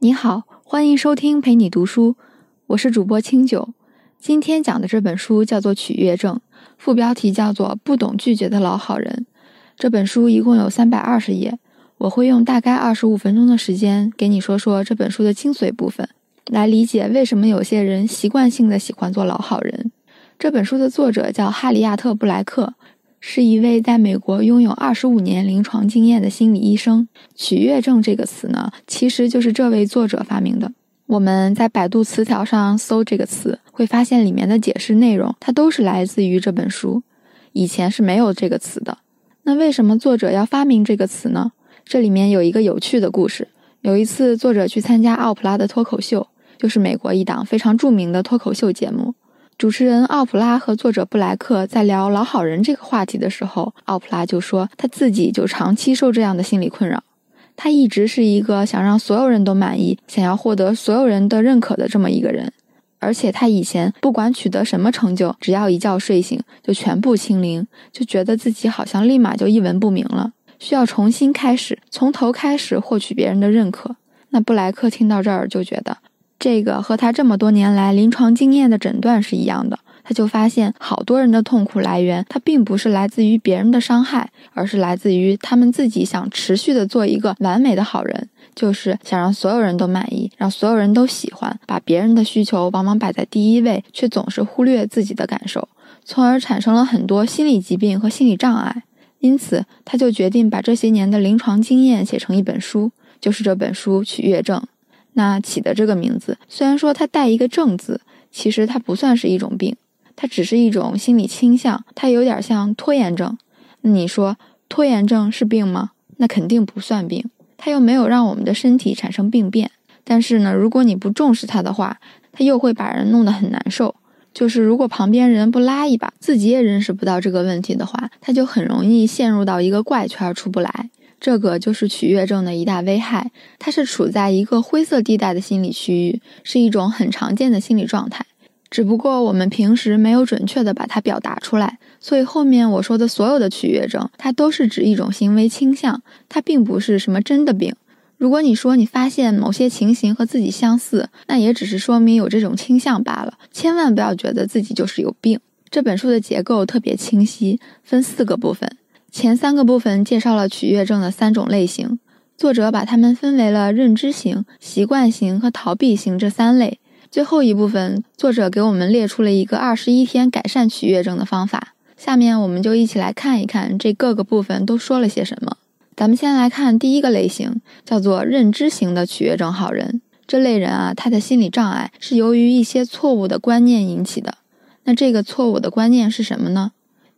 你好，欢迎收听陪你读书，我是主播清酒。今天讲的这本书叫做《取悦症》，副标题叫做《不懂拒绝的老好人》。这本书一共有三百二十页，我会用大概二十五分钟的时间给你说说这本书的精髓部分，来理解为什么有些人习惯性的喜欢做老好人。这本书的作者叫哈里亚特·布莱克。是一位在美国拥有二十五年临床经验的心理医生。取悦症这个词呢，其实就是这位作者发明的。我们在百度词条上搜这个词，会发现里面的解释内容，它都是来自于这本书。以前是没有这个词的。那为什么作者要发明这个词呢？这里面有一个有趣的故事。有一次，作者去参加奥普拉的脱口秀，就是美国一档非常著名的脱口秀节目。主持人奥普拉和作者布莱克在聊老好人这个话题的时候，奥普拉就说他自己就长期受这样的心理困扰。他一直是一个想让所有人都满意、想要获得所有人的认可的这么一个人，而且他以前不管取得什么成就，只要一觉睡醒就全部清零，就觉得自己好像立马就一文不名了，需要重新开始，从头开始获取别人的认可。那布莱克听到这儿就觉得。这个和他这么多年来临床经验的诊断是一样的，他就发现好多人的痛苦来源，他并不是来自于别人的伤害，而是来自于他们自己想持续的做一个完美的好人，就是想让所有人都满意，让所有人都喜欢，把别人的需求往往摆在第一位，却总是忽略自己的感受，从而产生了很多心理疾病和心理障碍。因此，他就决定把这些年的临床经验写成一本书，就是这本书《取悦症》。那起的这个名字，虽然说它带一个“症”字，其实它不算是一种病，它只是一种心理倾向，它有点像拖延症。那你说拖延症是病吗？那肯定不算病，它又没有让我们的身体产生病变。但是呢，如果你不重视它的话，它又会把人弄得很难受。就是如果旁边人不拉一把，自己也认识不到这个问题的话，它就很容易陷入到一个怪圈出不来。这个就是取悦症的一大危害，它是处在一个灰色地带的心理区域，是一种很常见的心理状态。只不过我们平时没有准确的把它表达出来，所以后面我说的所有的取悦症，它都是指一种行为倾向，它并不是什么真的病。如果你说你发现某些情形和自己相似，那也只是说明有这种倾向罢了，千万不要觉得自己就是有病。这本书的结构特别清晰，分四个部分。前三个部分介绍了取悦症的三种类型，作者把它们分为了认知型、习惯型和逃避型这三类。最后一部分，作者给我们列出了一个二十一天改善取悦症的方法。下面我们就一起来看一看这各个部分都说了些什么。咱们先来看第一个类型，叫做认知型的取悦症好人。这类人啊，他的心理障碍是由于一些错误的观念引起的。那这个错误的观念是什么呢？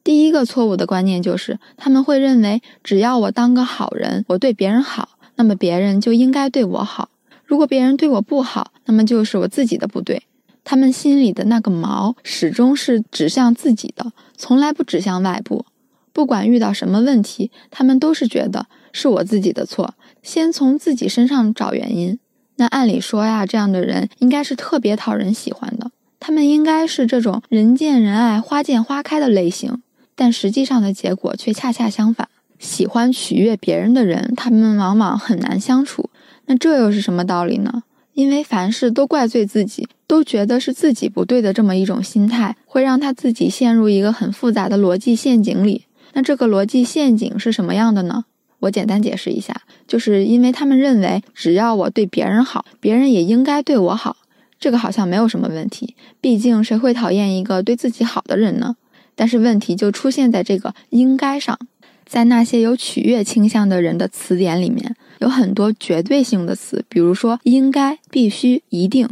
第一个错误的观念就是，他们会认为，只要我当个好人，我对别人好，那么别人就应该对我好。如果别人对我不好，那么就是我自己的不对。他们心里的那个矛始终是指向自己的，从来不指向外部。不管遇到什么问题，他们都是觉得是我自己的错，先从自己身上找原因。那按理说呀，这样的人应该是特别讨人喜欢的，他们应该是这种人见人爱、花见花开的类型。但实际上的结果却恰恰相反。喜欢取悦别人的人，他们往往很难相处。那这又是什么道理呢？因为凡事都怪罪自己，都觉得是自己不对的这么一种心态，会让他自己陷入一个很复杂的逻辑陷阱里。那这个逻辑陷阱是什么样的呢？我简单解释一下，就是因为他们认为，只要我对别人好，别人也应该对我好。这个好像没有什么问题，毕竟谁会讨厌一个对自己好的人呢？但是问题就出现在这个“应该”上，在那些有取悦倾向的人的词典里面，有很多绝对性的词，比如说“应该”“必须”“一定”，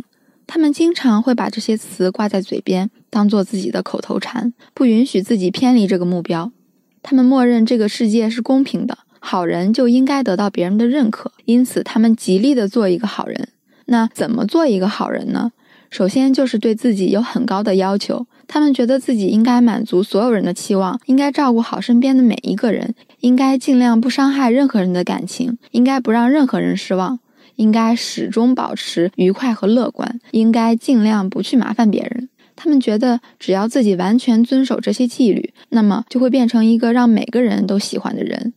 他们经常会把这些词挂在嘴边，当做自己的口头禅，不允许自己偏离这个目标。他们默认这个世界是公平的，好人就应该得到别人的认可，因此他们极力的做一个好人。那怎么做一个好人呢？首先就是对自己有很高的要求，他们觉得自己应该满足所有人的期望，应该照顾好身边的每一个人，应该尽量不伤害任何人的感情，应该不让任何人失望，应该始终保持愉快和乐观，应该尽量不去麻烦别人。他们觉得只要自己完全遵守这些纪律，那么就会变成一个让每个人都喜欢的人。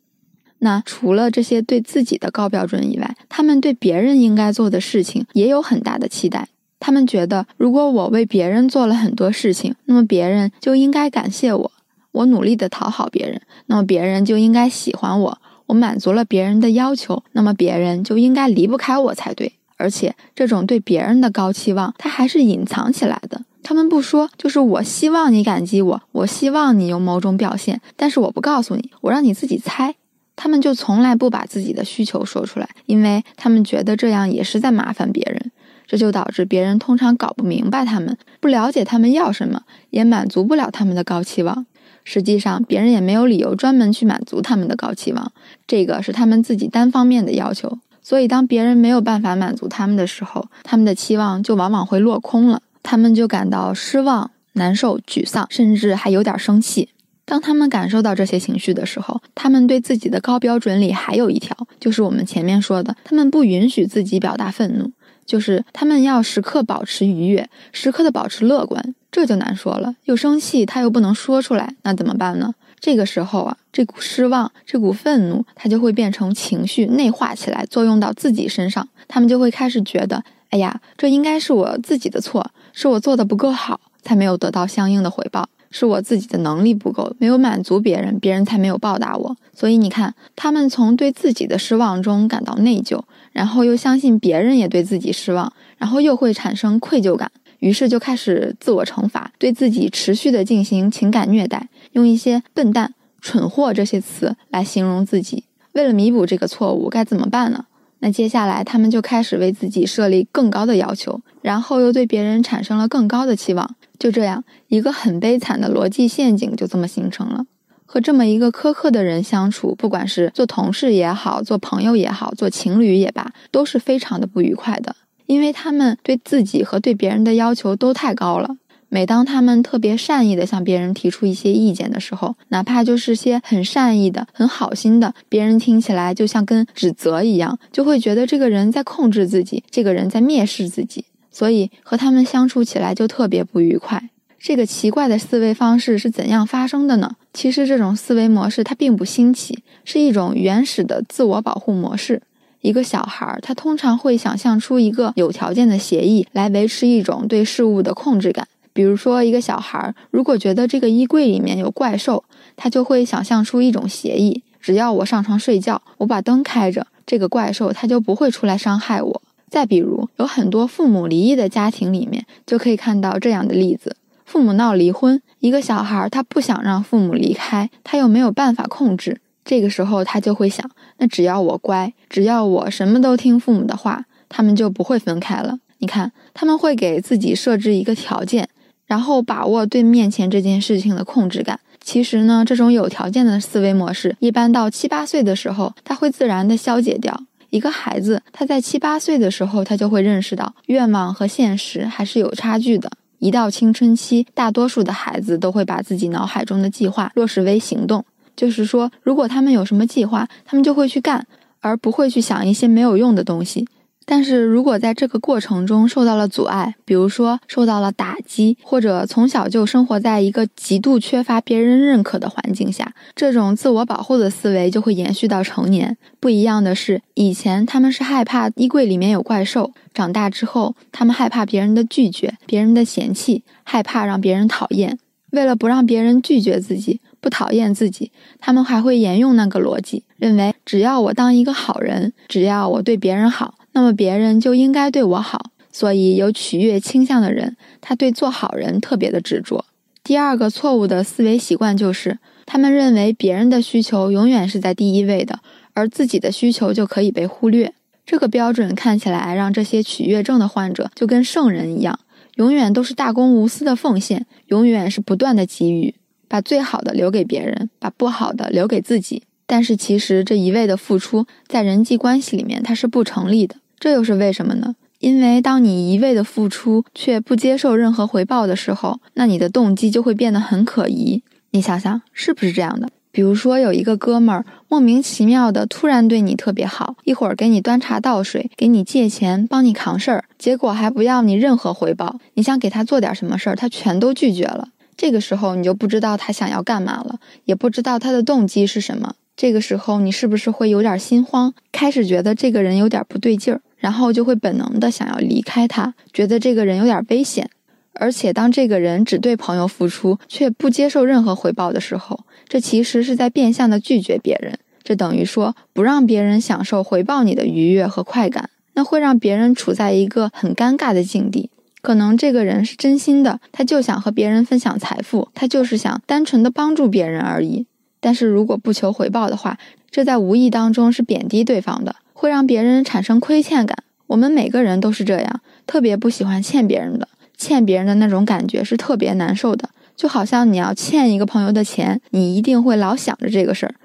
那除了这些对自己的高标准以外，他们对别人应该做的事情也有很大的期待。他们觉得，如果我为别人做了很多事情，那么别人就应该感谢我。我努力的讨好别人，那么别人就应该喜欢我。我满足了别人的要求，那么别人就应该离不开我才对。而且，这种对别人的高期望，它还是隐藏起来的。他们不说，就是我希望你感激我，我希望你有某种表现，但是我不告诉你，我让你自己猜。他们就从来不把自己的需求说出来，因为他们觉得这样也是在麻烦别人。这就导致别人通常搞不明白他们，不了解他们要什么，也满足不了他们的高期望。实际上，别人也没有理由专门去满足他们的高期望，这个是他们自己单方面的要求。所以，当别人没有办法满足他们的时候，他们的期望就往往会落空了，他们就感到失望、难受、沮丧，甚至还有点生气。当他们感受到这些情绪的时候，他们对自己的高标准里还有一条，就是我们前面说的，他们不允许自己表达愤怒，就是他们要时刻保持愉悦，时刻的保持乐观。这就难说了，又生气，他又不能说出来，那怎么办呢？这个时候啊，这股失望、这股愤怒，它就会变成情绪内化起来，作用到自己身上。他们就会开始觉得，哎呀，这应该是我自己的错，是我做的不够好，才没有得到相应的回报，是我自己的能力不够，没有满足别人，别人才没有报答我。所以你看，他们从对自己的失望中感到内疚，然后又相信别人也对自己失望，然后又会产生愧疚感。于是就开始自我惩罚，对自己持续的进行情感虐待，用一些笨蛋、蠢货这些词来形容自己。为了弥补这个错误，该怎么办呢？那接下来他们就开始为自己设立更高的要求，然后又对别人产生了更高的期望。就这样，一个很悲惨的逻辑陷阱就这么形成了。和这么一个苛刻的人相处，不管是做同事也好，做朋友也好，做情侣也罢，都是非常的不愉快的。因为他们对自己和对别人的要求都太高了。每当他们特别善意的向别人提出一些意见的时候，哪怕就是些很善意的、很好心的，别人听起来就像跟指责一样，就会觉得这个人在控制自己，这个人在蔑视自己，所以和他们相处起来就特别不愉快。这个奇怪的思维方式是怎样发生的呢？其实这种思维模式它并不新奇，是一种原始的自我保护模式。一个小孩儿，他通常会想象出一个有条件的协议来维持一种对事物的控制感。比如说，一个小孩儿如果觉得这个衣柜里面有怪兽，他就会想象出一种协议：只要我上床睡觉，我把灯开着，这个怪兽它就不会出来伤害我。再比如，有很多父母离异的家庭里面，就可以看到这样的例子：父母闹离婚，一个小孩他不想让父母离开，他又没有办法控制。这个时候，他就会想：那只要我乖，只要我什么都听父母的话，他们就不会分开了。你看，他们会给自己设置一个条件，然后把握对面前这件事情的控制感。其实呢，这种有条件的思维模式，一般到七八岁的时候，他会自然的消解掉。一个孩子，他在七八岁的时候，他就会认识到愿望和现实还是有差距的。一到青春期，大多数的孩子都会把自己脑海中的计划落实为行动。就是说，如果他们有什么计划，他们就会去干，而不会去想一些没有用的东西。但是如果在这个过程中受到了阻碍，比如说受到了打击，或者从小就生活在一个极度缺乏别人认可的环境下，这种自我保护的思维就会延续到成年。不一样的是，以前他们是害怕衣柜里面有怪兽，长大之后，他们害怕别人的拒绝、别人的嫌弃，害怕让别人讨厌。为了不让别人拒绝自己。不讨厌自己，他们还会沿用那个逻辑，认为只要我当一个好人，只要我对别人好，那么别人就应该对我好。所以有取悦倾向的人，他对做好人特别的执着。第二个错误的思维习惯就是，他们认为别人的需求永远是在第一位的，而自己的需求就可以被忽略。这个标准看起来让这些取悦症的患者就跟圣人一样，永远都是大公无私的奉献，永远是不断的给予。把最好的留给别人，把不好的留给自己。但是其实这一味的付出，在人际关系里面它是不成立的。这又是为什么呢？因为当你一味的付出却不接受任何回报的时候，那你的动机就会变得很可疑。你想想是不是这样的？比如说有一个哥们儿莫名其妙的突然对你特别好，一会儿给你端茶倒水，给你借钱，帮你扛事儿，结果还不要你任何回报。你想给他做点什么事儿，他全都拒绝了。这个时候你就不知道他想要干嘛了，也不知道他的动机是什么。这个时候你是不是会有点心慌，开始觉得这个人有点不对劲儿，然后就会本能的想要离开他，觉得这个人有点危险。而且当这个人只对朋友付出，却不接受任何回报的时候，这其实是在变相的拒绝别人。这等于说不让别人享受回报你的愉悦和快感，那会让别人处在一个很尴尬的境地。可能这个人是真心的，他就想和别人分享财富，他就是想单纯的帮助别人而已。但是如果不求回报的话，这在无意当中是贬低对方的，会让别人产生亏欠感。我们每个人都是这样，特别不喜欢欠别人的，欠别人的那种感觉是特别难受的。就好像你要欠一个朋友的钱，你一定会老想着这个事儿。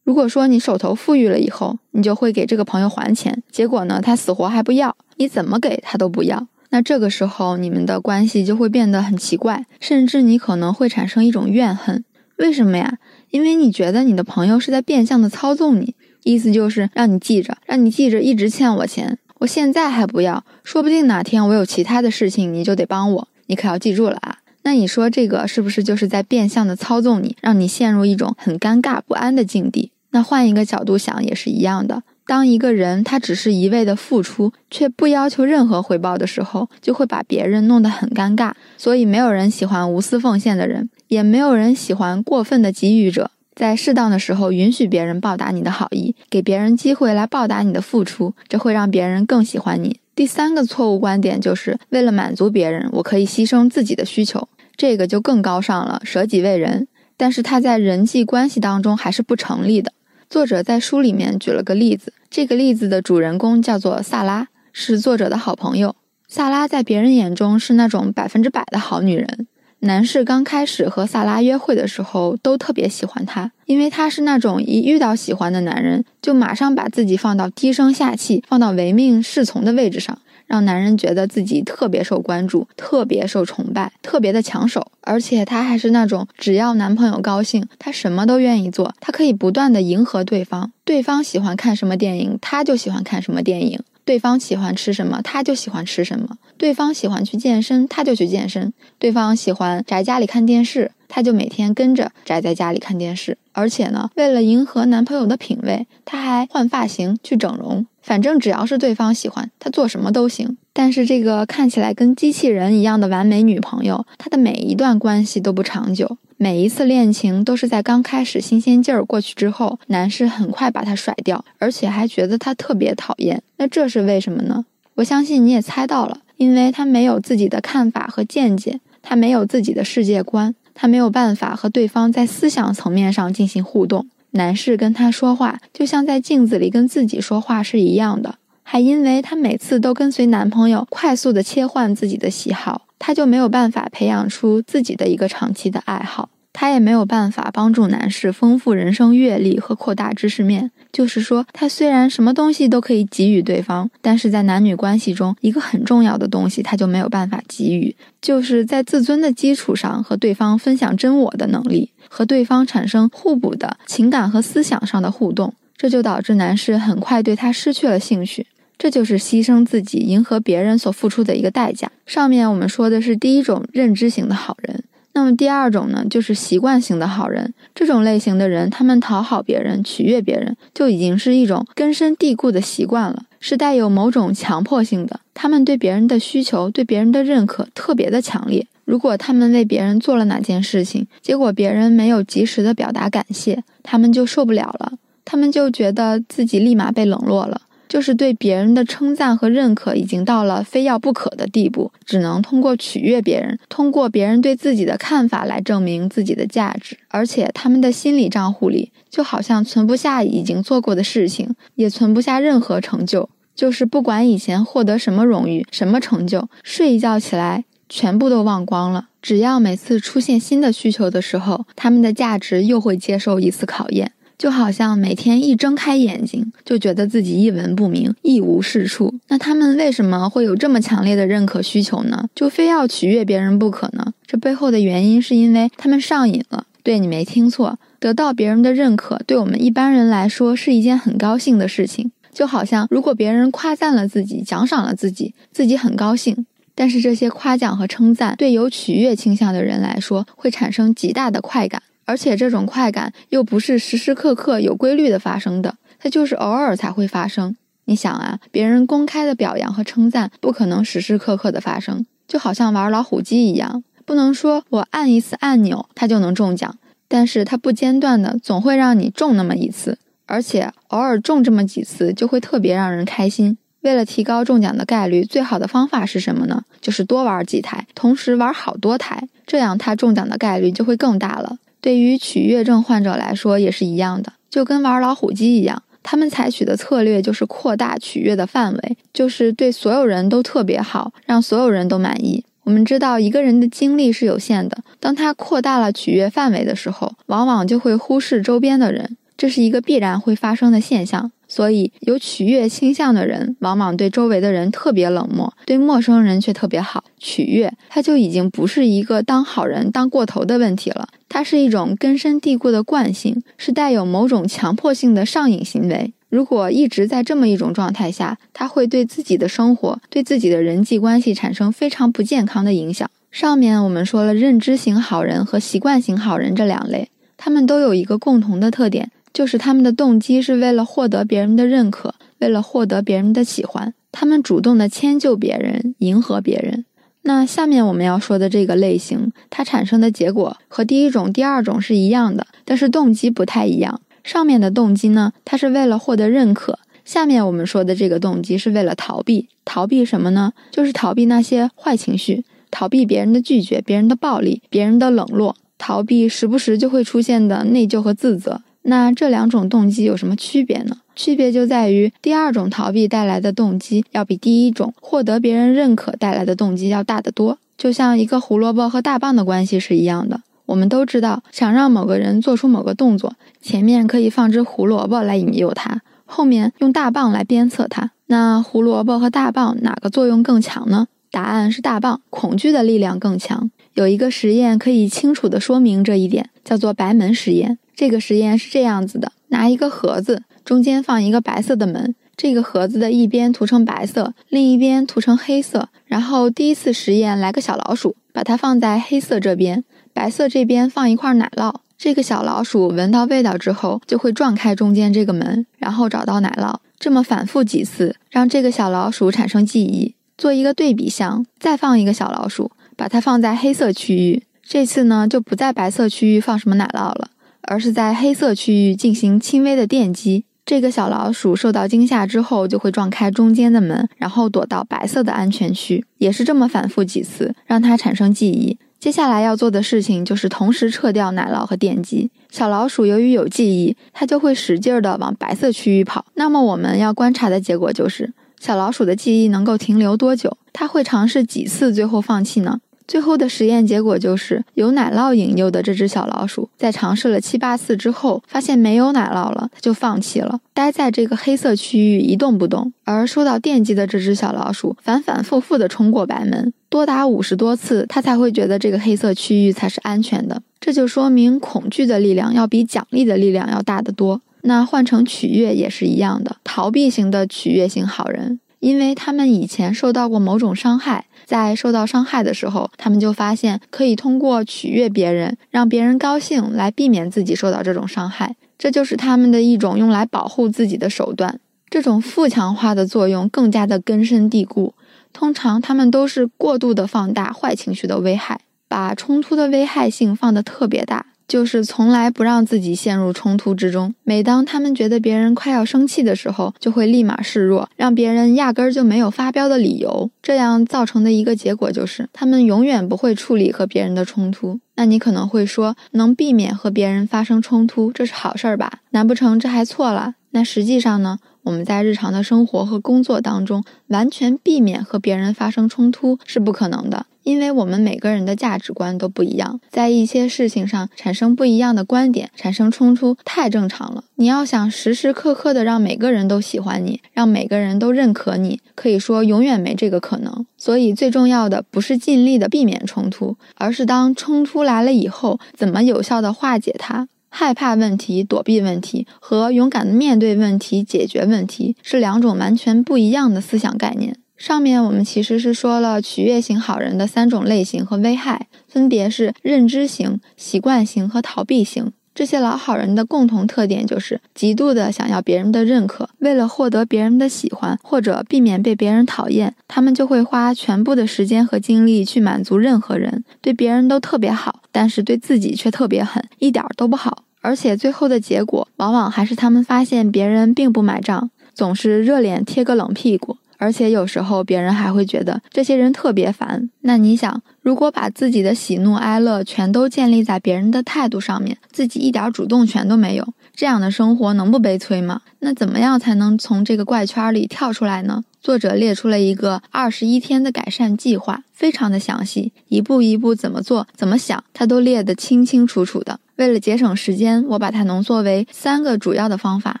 如果说你手头富裕了以后，你就会给这个朋友还钱，结果呢，他死活还不要，你怎么给他都不要。那这个时候，你们的关系就会变得很奇怪，甚至你可能会产生一种怨恨。为什么呀？因为你觉得你的朋友是在变相的操纵你，意思就是让你记着，让你记着一直欠我钱。我现在还不要，说不定哪天我有其他的事情，你就得帮我，你可要记住了啊。那你说这个是不是就是在变相的操纵你，让你陷入一种很尴尬不安的境地？那换一个角度想，也是一样的。当一个人他只是一味的付出，却不要求任何回报的时候，就会把别人弄得很尴尬。所以没有人喜欢无私奉献的人，也没有人喜欢过分的给予者。在适当的时候，允许别人报答你的好意，给别人机会来报答你的付出，这会让别人更喜欢你。第三个错误观点就是为了满足别人，我可以牺牲自己的需求，这个就更高尚了，舍己为人。但是他在人际关系当中还是不成立的。作者在书里面举了个例子，这个例子的主人公叫做萨拉，是作者的好朋友。萨拉在别人眼中是那种百分之百的好女人。男士刚开始和萨拉约会的时候，都特别喜欢她，因为她是那种一遇到喜欢的男人，就马上把自己放到低声下气、放到唯命是从的位置上。让男人觉得自己特别受关注，特别受崇拜，特别的抢手，而且她还是那种只要男朋友高兴，她什么都愿意做，她可以不断的迎合对方，对方喜欢看什么电影，她就喜欢看什么电影；对方喜欢吃什么，她就喜欢吃什么；对方喜欢去健身，她就去健身；对方喜欢宅家里看电视，她就每天跟着宅在家里看电视。而且呢，为了迎合男朋友的品味，她还换发型去整容。反正只要是对方喜欢，他做什么都行。但是这个看起来跟机器人一样的完美女朋友，她的每一段关系都不长久，每一次恋情都是在刚开始新鲜劲儿过去之后，男士很快把她甩掉，而且还觉得她特别讨厌。那这是为什么呢？我相信你也猜到了，因为他没有自己的看法和见解，他没有自己的世界观，他没有办法和对方在思想层面上进行互动。男士跟她说话，就像在镜子里跟自己说话是一样的。还因为她每次都跟随男朋友快速的切换自己的喜好，她就没有办法培养出自己的一个长期的爱好。她也没有办法帮助男士丰富人生阅历和扩大知识面。就是说，她虽然什么东西都可以给予对方，但是在男女关系中，一个很重要的东西，她就没有办法给予，就是在自尊的基础上和对方分享真我的能力。和对方产生互补的情感和思想上的互动，这就导致男士很快对他失去了兴趣。这就是牺牲自己迎合别人所付出的一个代价。上面我们说的是第一种认知型的好人，那么第二种呢，就是习惯性的好人。这种类型的人，他们讨好别人、取悦别人，就已经是一种根深蒂固的习惯了，是带有某种强迫性的。他们对别人的需求、对别人的认可特别的强烈。如果他们为别人做了哪件事情，结果别人没有及时的表达感谢，他们就受不了了。他们就觉得自己立马被冷落了，就是对别人的称赞和认可已经到了非要不可的地步，只能通过取悦别人，通过别人对自己的看法来证明自己的价值。而且他们的心理账户里就好像存不下已经做过的事情，也存不下任何成就，就是不管以前获得什么荣誉、什么成就，睡一觉起来。全部都忘光了。只要每次出现新的需求的时候，他们的价值又会接受一次考验。就好像每天一睁开眼睛，就觉得自己一文不名、一无是处。那他们为什么会有这么强烈的认可需求呢？就非要取悦别人不可呢？这背后的原因是因为他们上瘾了。对你没听错，得到别人的认可，对我们一般人来说是一件很高兴的事情。就好像如果别人夸赞了自己、奖赏了自己，自己很高兴。但是这些夸奖和称赞对有取悦倾向的人来说会产生极大的快感，而且这种快感又不是时时刻刻有规律的发生的，它就是偶尔才会发生。你想啊，别人公开的表扬和称赞不可能时时刻刻的发生，就好像玩老虎机一样，不能说我按一次按钮它就能中奖，但是它不间断的总会让你中那么一次，而且偶尔中这么几次就会特别让人开心。为了提高中奖的概率，最好的方法是什么呢？就是多玩几台，同时玩好多台，这样它中奖的概率就会更大了。对于取悦症患者来说也是一样的，就跟玩老虎机一样。他们采取的策略就是扩大取悦的范围，就是对所有人都特别好，让所有人都满意。我们知道一个人的精力是有限的，当他扩大了取悦范围的时候，往往就会忽视周边的人，这是一个必然会发生的现象。所以，有取悦倾向的人，往往对周围的人特别冷漠，对陌生人却特别好。取悦，它就已经不是一个当好人当过头的问题了。它是一种根深蒂固的惯性，是带有某种强迫性的上瘾行为。如果一直在这么一种状态下，他会对自己的生活、对自己的人际关系产生非常不健康的影响。上面我们说了认知型好人和习惯型好人这两类，他们都有一个共同的特点，就是他们的动机是为了获得别人的认可，为了获得别人的喜欢，他们主动的迁就别人，迎合别人。那下面我们要说的这个类型，它产生的结果和第一种、第二种是一样的，但是动机不太一样。上面的动机呢，它是为了获得认可；下面我们说的这个动机是为了逃避。逃避什么呢？就是逃避那些坏情绪，逃避别人的拒绝、别人的暴力、别人的冷落，逃避时不时就会出现的内疚和自责。那这两种动机有什么区别呢？区别就在于，第二种逃避带来的动机要比第一种获得别人认可带来的动机要大得多。就像一个胡萝卜和大棒的关系是一样的。我们都知道，想让某个人做出某个动作，前面可以放只胡萝卜来引诱他，后面用大棒来鞭策他。那胡萝卜和大棒哪个作用更强呢？答案是大棒，恐惧的力量更强。有一个实验可以清楚地说明这一点，叫做白门实验。这个实验是这样子的：拿一个盒子，中间放一个白色的门，这个盒子的一边涂成白色，另一边涂成黑色。然后第一次实验来个小老鼠，把它放在黑色这边，白色这边放一块奶酪。这个小老鼠闻到味道之后，就会撞开中间这个门，然后找到奶酪。这么反复几次，让这个小老鼠产生记忆。做一个对比项，再放一个小老鼠，把它放在黑色区域，这次呢就不在白色区域放什么奶酪了。而是在黑色区域进行轻微的电击。这个小老鼠受到惊吓之后，就会撞开中间的门，然后躲到白色的安全区。也是这么反复几次，让它产生记忆。接下来要做的事情就是同时撤掉奶酪和电击。小老鼠由于有记忆，它就会使劲儿的往白色区域跑。那么我们要观察的结果就是，小老鼠的记忆能够停留多久？它会尝试几次，最后放弃呢？最后的实验结果就是，有奶酪引诱的这只小老鼠，在尝试了七八次之后，发现没有奶酪了，它就放弃了，待在这个黑色区域一动不动。而受到电击的这只小老鼠，反反复复地冲过白门，多达五十多次，它才会觉得这个黑色区域才是安全的。这就说明恐惧的力量要比奖励的力量要大得多。那换成取悦也是一样的，逃避型的取悦型好人。因为他们以前受到过某种伤害，在受到伤害的时候，他们就发现可以通过取悦别人，让别人高兴来避免自己受到这种伤害，这就是他们的一种用来保护自己的手段。这种负强化的作用更加的根深蒂固，通常他们都是过度的放大坏情绪的危害，把冲突的危害性放得特别大。就是从来不让自己陷入冲突之中。每当他们觉得别人快要生气的时候，就会立马示弱，让别人压根儿就没有发飙的理由。这样造成的一个结果就是，他们永远不会处理和别人的冲突。那你可能会说，能避免和别人发生冲突，这是好事儿吧？难不成这还错了？那实际上呢？我们在日常的生活和工作当中，完全避免和别人发生冲突是不可能的。因为我们每个人的价值观都不一样，在一些事情上产生不一样的观点，产生冲突太正常了。你要想时时刻刻的让每个人都喜欢你，让每个人都认可你，可以说永远没这个可能。所以最重要的不是尽力的避免冲突，而是当冲突来了以后，怎么有效的化解它。害怕问题、躲避问题和勇敢的面对问题、解决问题是两种完全不一样的思想概念。上面我们其实是说了取悦型好人的三种类型和危害，分别是认知型、习惯型和逃避型。这些老好人的共同特点就是极度的想要别人的认可，为了获得别人的喜欢或者避免被别人讨厌，他们就会花全部的时间和精力去满足任何人，对别人都特别好，但是对自己却特别狠，一点都不好。而且最后的结果往往还是他们发现别人并不买账，总是热脸贴个冷屁股。而且有时候别人还会觉得这些人特别烦。那你想，如果把自己的喜怒哀乐全都建立在别人的态度上面，自己一点主动权都没有，这样的生活能不悲催吗？那怎么样才能从这个怪圈里跳出来呢？作者列出了一个二十一天的改善计划，非常的详细，一步一步怎么做、怎么想，他都列得清清楚楚的。为了节省时间，我把它浓缩为三个主要的方法，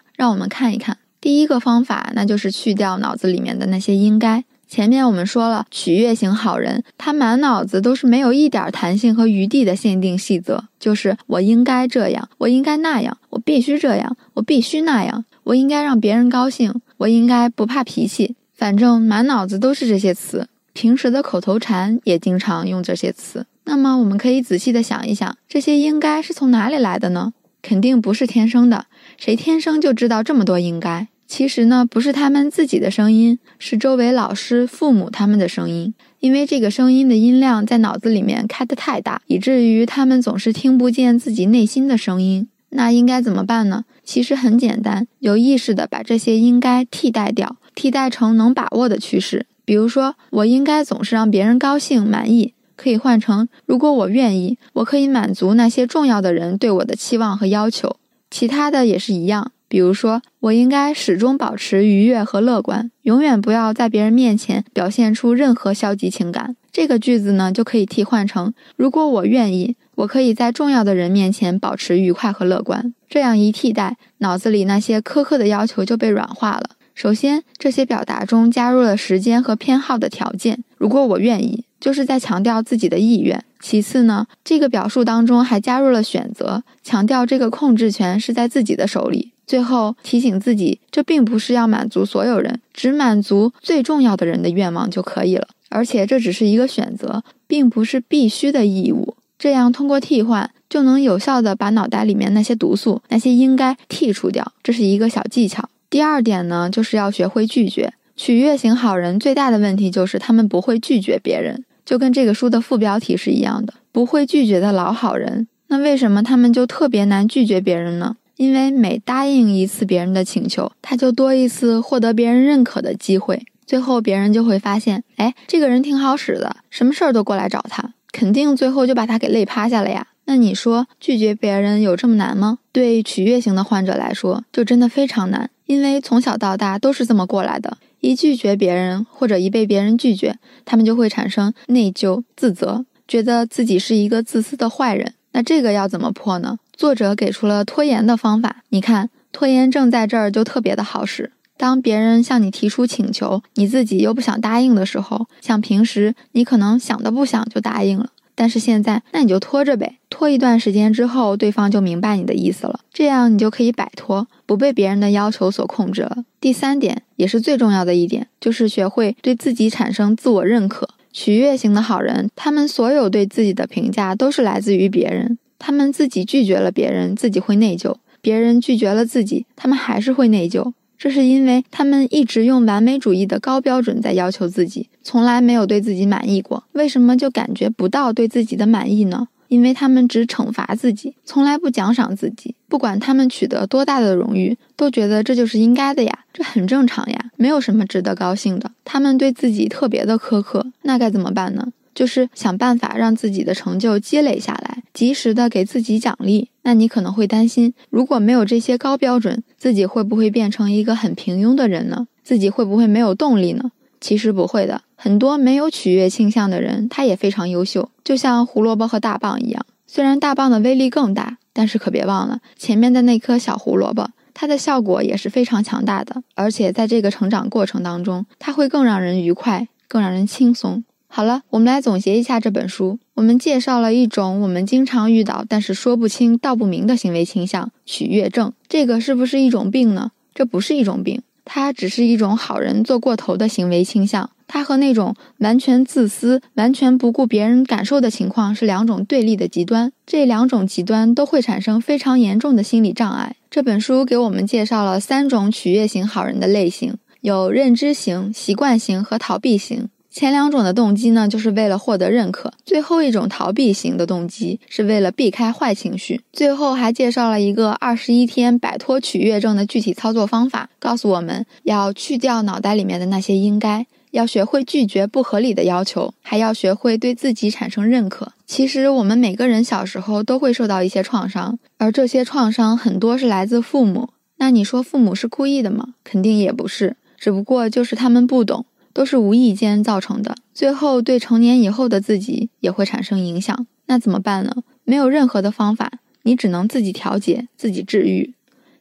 让我们看一看。第一个方法，那就是去掉脑子里面的那些应该。前面我们说了，取悦型好人，他满脑子都是没有一点弹性和余地的限定细则，就是我应该这样，我应该那样，我必须这样，我必须那样，我应该让别人高兴，我应该不怕脾气，反正满脑子都是这些词。平时的口头禅也经常用这些词。那么我们可以仔细的想一想，这些应该是从哪里来的呢？肯定不是天生的，谁天生就知道这么多应该？其实呢，不是他们自己的声音，是周围老师、父母他们的声音。因为这个声音的音量在脑子里面开得太大，以至于他们总是听不见自己内心的声音。那应该怎么办呢？其实很简单，有意识的把这些应该替代掉，替代成能把握的趋势。比如说，我应该总是让别人高兴、满意，可以换成如果我愿意，我可以满足那些重要的人对我的期望和要求。其他的也是一样。比如说，我应该始终保持愉悦和乐观，永远不要在别人面前表现出任何消极情感。这个句子呢，就可以替换成：如果我愿意，我可以在重要的人面前保持愉快和乐观。这样一替代，脑子里那些苛刻的要求就被软化了。首先，这些表达中加入了时间和偏好的条件。如果我愿意，就是在强调自己的意愿。其次呢，这个表述当中还加入了选择，强调这个控制权是在自己的手里。最后提醒自己，这并不是要满足所有人，只满足最重要的人的愿望就可以了。而且这只是一个选择，并不是必须的义务。这样通过替换，就能有效的把脑袋里面那些毒素、那些应该剔除掉。这是一个小技巧。第二点呢，就是要学会拒绝。取悦型好人最大的问题就是他们不会拒绝别人，就跟这个书的副标题是一样的，不会拒绝的老好人。那为什么他们就特别难拒绝别人呢？因为每答应一次别人的请求，他就多一次获得别人认可的机会。最后别人就会发现，哎，这个人挺好使的，什么事儿都过来找他，肯定最后就把他给累趴下了呀。那你说拒绝别人有这么难吗？对取悦型的患者来说，就真的非常难，因为从小到大都是这么过来的。一拒绝别人或者一被别人拒绝，他们就会产生内疚、自责，觉得自己是一个自私的坏人。那这个要怎么破呢？作者给出了拖延的方法。你看，拖延症在这儿就特别的好使。当别人向你提出请求，你自己又不想答应的时候，像平时你可能想都不想就答应了，但是现在，那你就拖着呗。拖一段时间之后，对方就明白你的意思了，这样你就可以摆脱，不被别人的要求所控制了。第三点，也是最重要的一点，就是学会对自己产生自我认可。取悦型的好人，他们所有对自己的评价都是来自于别人。他们自己拒绝了别人，自己会内疚；别人拒绝了自己，他们还是会内疚。这是因为他们一直用完美主义的高标准在要求自己，从来没有对自己满意过。为什么就感觉不到对自己的满意呢？因为他们只惩罚自己，从来不奖赏自己。不管他们取得多大的荣誉，都觉得这就是应该的呀，这很正常呀，没有什么值得高兴的。他们对自己特别的苛刻，那该怎么办呢？就是想办法让自己的成就积累下来，及时的给自己奖励。那你可能会担心，如果没有这些高标准，自己会不会变成一个很平庸的人呢？自己会不会没有动力呢？其实不会的，很多没有取悦倾向的人，他也非常优秀，就像胡萝卜和大棒一样。虽然大棒的威力更大，但是可别忘了前面的那颗小胡萝卜，它的效果也是非常强大的。而且在这个成长过程当中，它会更让人愉快，更让人轻松。好了，我们来总结一下这本书。我们介绍了一种我们经常遇到但是说不清道不明的行为倾向——取悦症。这个是不是一种病呢？这不是一种病。它只是一种好人做过头的行为倾向，它和那种完全自私、完全不顾别人感受的情况是两种对立的极端。这两种极端都会产生非常严重的心理障碍。这本书给我们介绍了三种取悦型好人的类型，有认知型、习惯型和逃避型。前两种的动机呢，就是为了获得认可；最后一种逃避型的动机是为了避开坏情绪。最后还介绍了一个二十一天摆脱取悦症的具体操作方法，告诉我们要去掉脑袋里面的那些应该，要学会拒绝不合理的要求，还要学会对自己产生认可。其实我们每个人小时候都会受到一些创伤，而这些创伤很多是来自父母。那你说父母是故意的吗？肯定也不是，只不过就是他们不懂。都是无意间造成的，最后对成年以后的自己也会产生影响。那怎么办呢？没有任何的方法，你只能自己调节、自己治愈。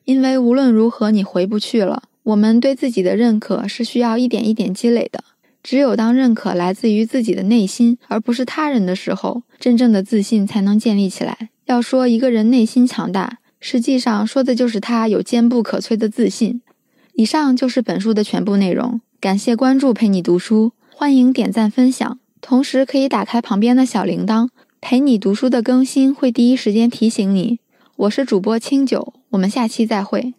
因为无论如何，你回不去了。我们对自己的认可是需要一点一点积累的。只有当认可来自于自己的内心，而不是他人的时候，真正的自信才能建立起来。要说一个人内心强大，实际上说的就是他有坚不可摧的自信。以上就是本书的全部内容。感谢关注，陪你读书，欢迎点赞分享，同时可以打开旁边的小铃铛，陪你读书的更新会第一时间提醒你。我是主播清酒，我们下期再会。